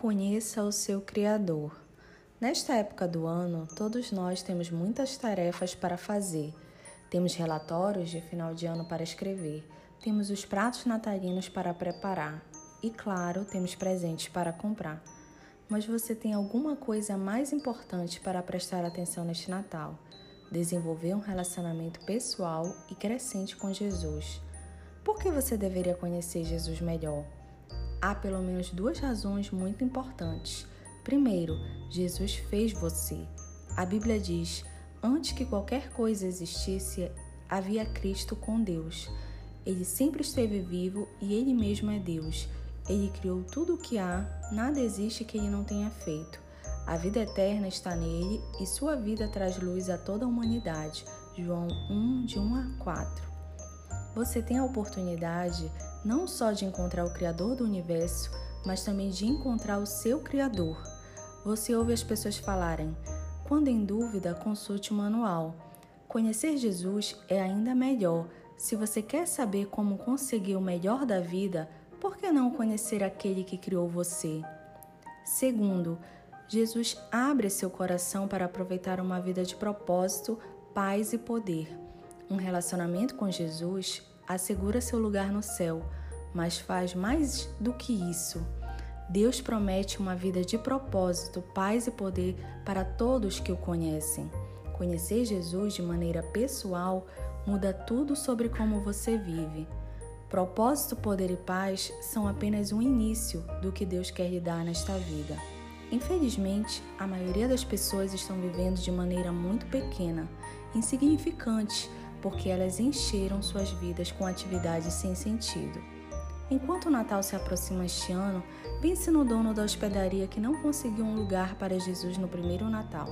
Conheça o seu Criador. Nesta época do ano, todos nós temos muitas tarefas para fazer. Temos relatórios de final de ano para escrever, temos os pratos natalinos para preparar e, claro, temos presentes para comprar. Mas você tem alguma coisa mais importante para prestar atenção neste Natal: desenvolver um relacionamento pessoal e crescente com Jesus. Por que você deveria conhecer Jesus melhor? Há pelo menos duas razões muito importantes. Primeiro, Jesus fez você. A Bíblia diz: antes que qualquer coisa existisse, havia Cristo com Deus. Ele sempre esteve vivo e ele mesmo é Deus. Ele criou tudo o que há, nada existe que ele não tenha feito. A vida eterna está nele e sua vida traz luz a toda a humanidade. João 1, de 1 a 4. Você tem a oportunidade não só de encontrar o Criador do universo, mas também de encontrar o seu Criador. Você ouve as pessoas falarem: quando em dúvida, consulte o manual. Conhecer Jesus é ainda melhor. Se você quer saber como conseguir o melhor da vida, por que não conhecer aquele que criou você? Segundo, Jesus abre seu coração para aproveitar uma vida de propósito, paz e poder. Um relacionamento com Jesus assegura seu lugar no céu, mas faz mais do que isso. Deus promete uma vida de propósito, paz e poder para todos que o conhecem. Conhecer Jesus de maneira pessoal muda tudo sobre como você vive. Propósito, poder e paz são apenas um início do que Deus quer lhe dar nesta vida. Infelizmente, a maioria das pessoas estão vivendo de maneira muito pequena, insignificante, porque elas encheram suas vidas com atividades sem sentido. Enquanto o Natal se aproxima este ano, pense no dono da hospedaria que não conseguiu um lugar para Jesus no primeiro Natal.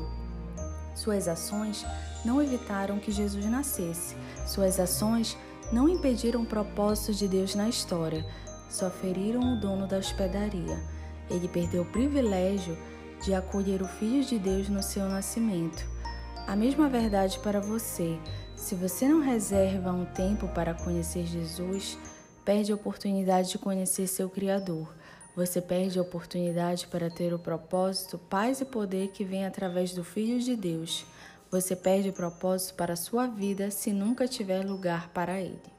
Suas ações não evitaram que Jesus nascesse. Suas ações não impediram o propósito de Deus na história, só feriram o dono da hospedaria. Ele perdeu o privilégio de acolher o Filho de Deus no seu nascimento. A mesma verdade para você. Se você não reserva um tempo para conhecer Jesus, perde a oportunidade de conhecer seu Criador. Você perde a oportunidade para ter o propósito, paz e poder que vem através do Filho de Deus. Você perde o propósito para a sua vida se nunca tiver lugar para Ele.